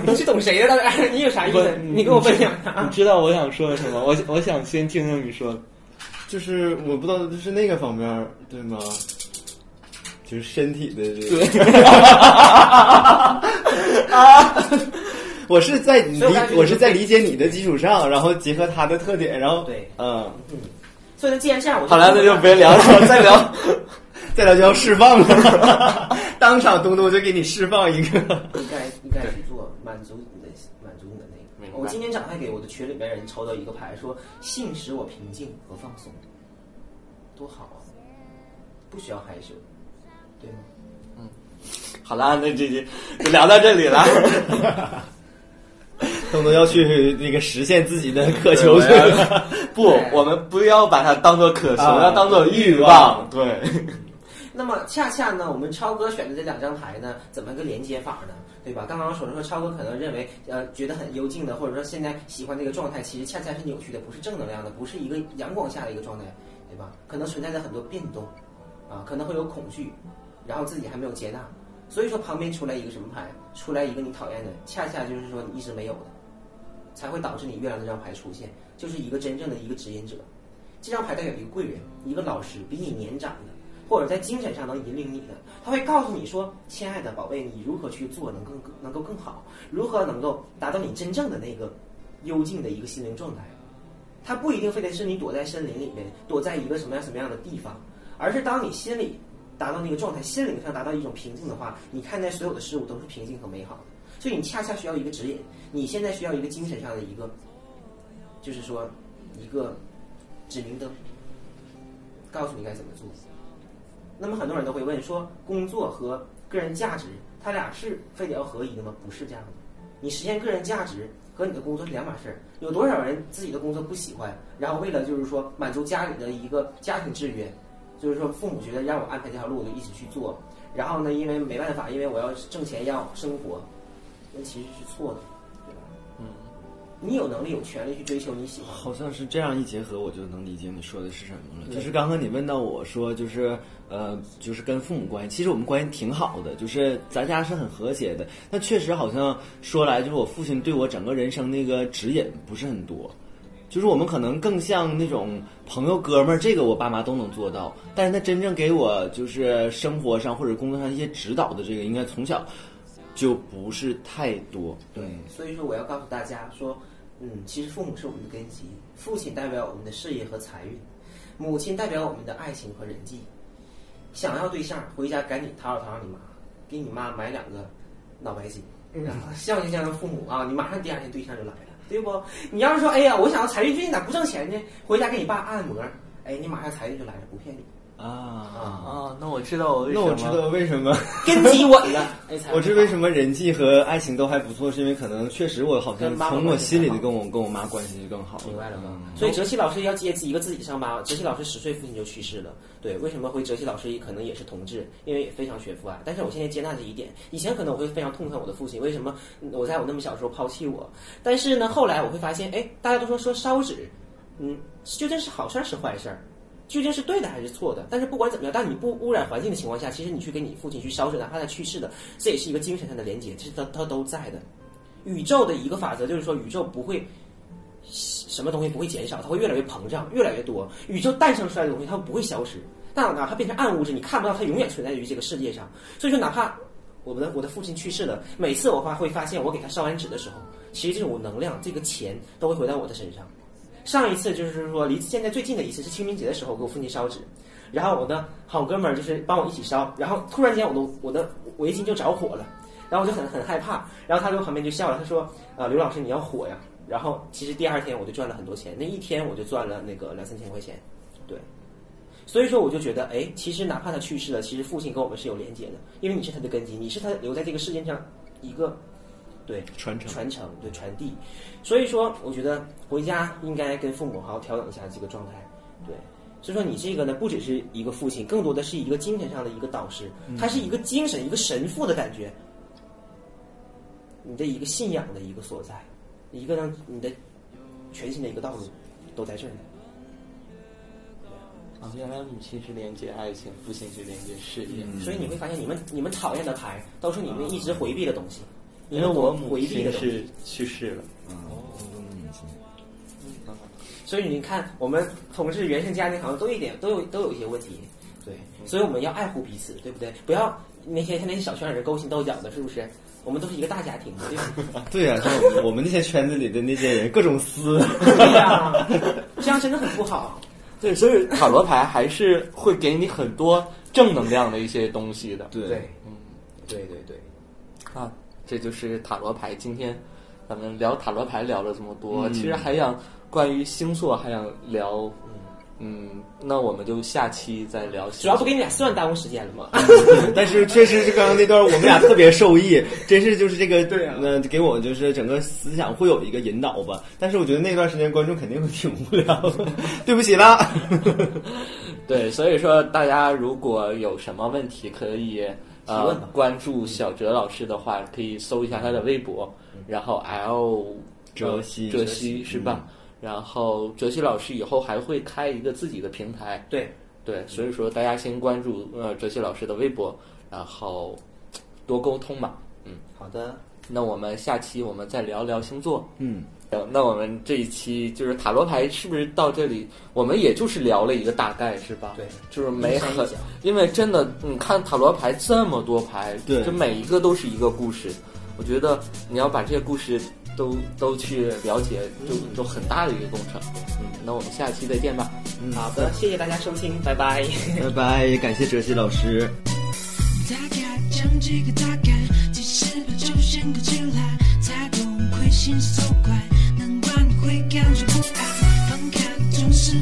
你是懂谁的？哎你有啥意思？你跟我分享一下你啊。知道我想说的什么？我我想先听听你说。就是我不知道，就是那个方面对吗？就是身体的这个。我是在理我是在理解你的基础上，然后结合他的特点，然后对嗯，所以呢，既然这样，我好了，那就别聊了，再聊。再聊就要释放了，当场东东就给你释放一个。应该应该去做，满足你的满足你的那个。我今天早上还给我的群里边人抽到一个牌，说性使我平静和放松，多好啊！不需要害羞，对吗？好啦，那这就就聊到这里了。东东要去那个实现自己的渴求去了。不，我们不要把它当做渴求，啊要当做欲欲望望。对，那么恰恰呢，我们超哥选的这两张牌呢，怎么个连接法呢？对吧？刚刚说了说，超哥可能认为，呃，觉得很幽静的，或者说现在喜欢这个状态，其实恰恰是扭曲的，不是正能量的，不是一个阳光下的一个状态，对吧？可能存在着很多变动，啊，可能会有恐惧，然后自己还没有接纳，所以说旁边出来一个什么牌，出来一个你讨厌的，恰恰就是说你一直没有的，才会导致你月亮这张牌出现，就是一个真正的一个指引者。这张牌代表一个贵人，一个老师，比你年长的，或者在精神上能引领你的，他会告诉你说：“亲爱的宝贝，你如何去做能更能够更好，如何能够达到你真正的那个幽静的一个心灵状态。”它不一定非得是你躲在森林里面，躲在一个什么样什么样的地方，而是当你心里达到那个状态，心灵上达到一种平静的话，你看待所有的事物都是平静和美好的。所以你恰恰需要一个指引，你现在需要一个精神上的一个，就是说一个指明灯，告诉你该怎么做。那么很多人都会问说，工作和个人价值，它俩是非得要合一的吗？不是这样的。你实现个人价值和你的工作是两码事儿。有多少人自己的工作不喜欢，然后为了就是说满足家里的一个家庭制约，就是说父母觉得让我安排这条路，我就一直去做。然后呢，因为没办法，因为我要挣钱要生活，那其实是错的，对吧？嗯，你有能力有权利去追求你喜欢。好像是这样一结合，我就能理解你说的是什么了。就是刚刚你问到我说，就是呃，就是跟父母关系，其实我们关系挺好的，就是咱家是很和谐的。但确实好像说来，就是我父亲对我整个人生那个指引不是很多。就是我们可能更像那种朋友哥们儿，这个我爸妈都能做到。但是他真正给我就是生活上或者工作上一些指导的这个，应该从小就不是太多。对，所以说我要告诉大家说，嗯，其实父母是我们的根基，父亲代表我们的事业和财运，母亲代表我们的爱情和人际。想要对象，回家赶紧讨好讨好你妈，给你妈买两个脑白金，然后孝敬孝敬父母啊，你马上第二天对象就来了，对不？你要是说，哎呀，我想要财运，最近咋不挣钱呢？回家给你爸按摩，哎，你马上财运就来了，不骗你，啊啊，那我知道我为什么。那我知道为什么。根基稳了，我知为什么人际和爱情都还不错，是因为可能确实我好像从我心里的跟我跟我妈关系就更好。明白了吗？嗯所以哲熙老师要接一个自己伤疤。哲熙老师十岁父亲就去世了，对，为什么会哲熙老师可能也是同志？因为也非常学父爱。但是我现在接纳这一点，以前可能我会非常痛恨我的父亲，为什么我在我那么小时候抛弃我？但是呢，后来我会发现，哎，大家都说说烧纸，嗯，究竟是好事儿是坏事儿？究竟是对的还是错的？但是不管怎么样，当你不污染环境的情况下，其实你去给你父亲去烧纸，哪怕他去世的，这也是一个精神上的连接，其实他他都在的。宇宙的一个法则就是说，宇宙不会什么东西不会减少，它会越来越膨胀，越来越多。宇宙诞生出来的东西，它不会消失。但哪怕变成暗物质，你看不到，它永远存在于这个世界上。所以说，哪怕我们的我的父亲去世了，每次我发会发现，我给他烧完纸的时候，其实这种能量，这个钱都会回到我的身上。上一次就是说离现在最近的一次是清明节的时候给我父亲烧纸，然后我的好哥们儿就是帮我一起烧，然后突然间我的我的围巾就着火了，然后我就很很害怕，然后他在我旁边就笑了，他说：“啊、刘老师你要火呀。”然后其实第二天我就赚了很多钱，那一天我就赚了那个两三千块钱，对。所以说我就觉得，哎，其实哪怕他去世了，其实父亲跟我们是有连接的，因为你是他的根基，你是他留在这个世界上一个对传承传承对传递。所以说，我觉得回家应该跟父母好好调整一下这个状态，对。所以说，你这个呢，不只是一个父亲，更多的是一个精神上的一个导师，他是一个精神、一个神父的感觉，你的一个信仰的一个所在，一个让你的全新的一个道路都在这儿呢。啊，原来母亲是连接爱情，父亲是连接事业。所以你会发现，你们你们讨厌的牌都是你们一直回避的东西，因为我母。亲是去世了，所以你看，我们同事原生家庭好像都一点都有都有一些问题，对，所以我们要爱护彼此，对不对？不要那些像那些小圈人勾心斗角的，是不是？我们都是一个大家庭，对吧？对呀、像我们我们那些圈子里的那些人，各种撕。对呀、这样真的很不好。对，所以塔罗牌还是会给你很多正能量的一些东西的。对对，嗯，对对对，啊，这就是塔罗牌。今天咱们聊塔罗牌聊了这么多，嗯其实还想关于星座还想聊嗯，那我们就下期再聊。主要不给你俩算耽误时间了吗？但是确实是刚刚那段我们俩特别受益，真是就是这个对啊呃，给我就是整个思想会有一个引导吧。但是我觉得那段时间观众肯定会挺无聊的，对不起啦。对，所以说大家如果有什么问题，可以呃关注小哲老师的话，可以搜一下他的微博，然后 L 哲西哲哲熙熙是吧？然后哲西老师以后还会开一个自己的平台，对，对，所以说大家先关注呃哲西老师的微博，然后多沟通嘛。嗯，好的，那我们下期我们再聊聊星座。嗯，呃那我们这一期就是塔罗牌，是不是到这里？我们也就是聊了一个大概，是吧？对，就是没很讲，因为真的，你看塔罗牌这么多牌，对就每一个都是一个故事。我觉得你要把这些故事都都去了解，就就很大的一个工程。嗯，那我们下期再见吧。好的，谢谢大家收听，拜拜。拜拜，也感谢哲熙老师。大家讲几个大秒就先搁起来，才懂会心是走怪，难怪你会感觉不安，放开总是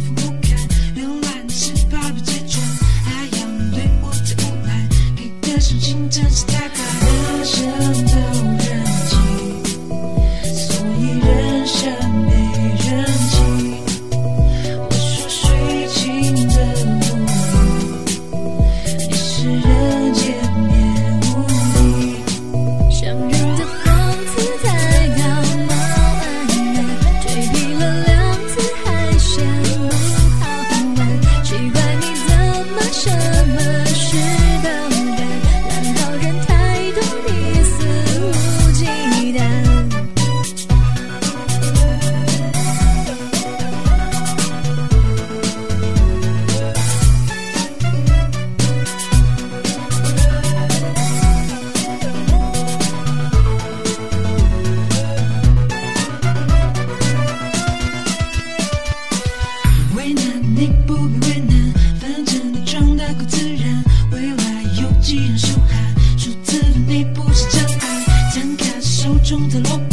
中的落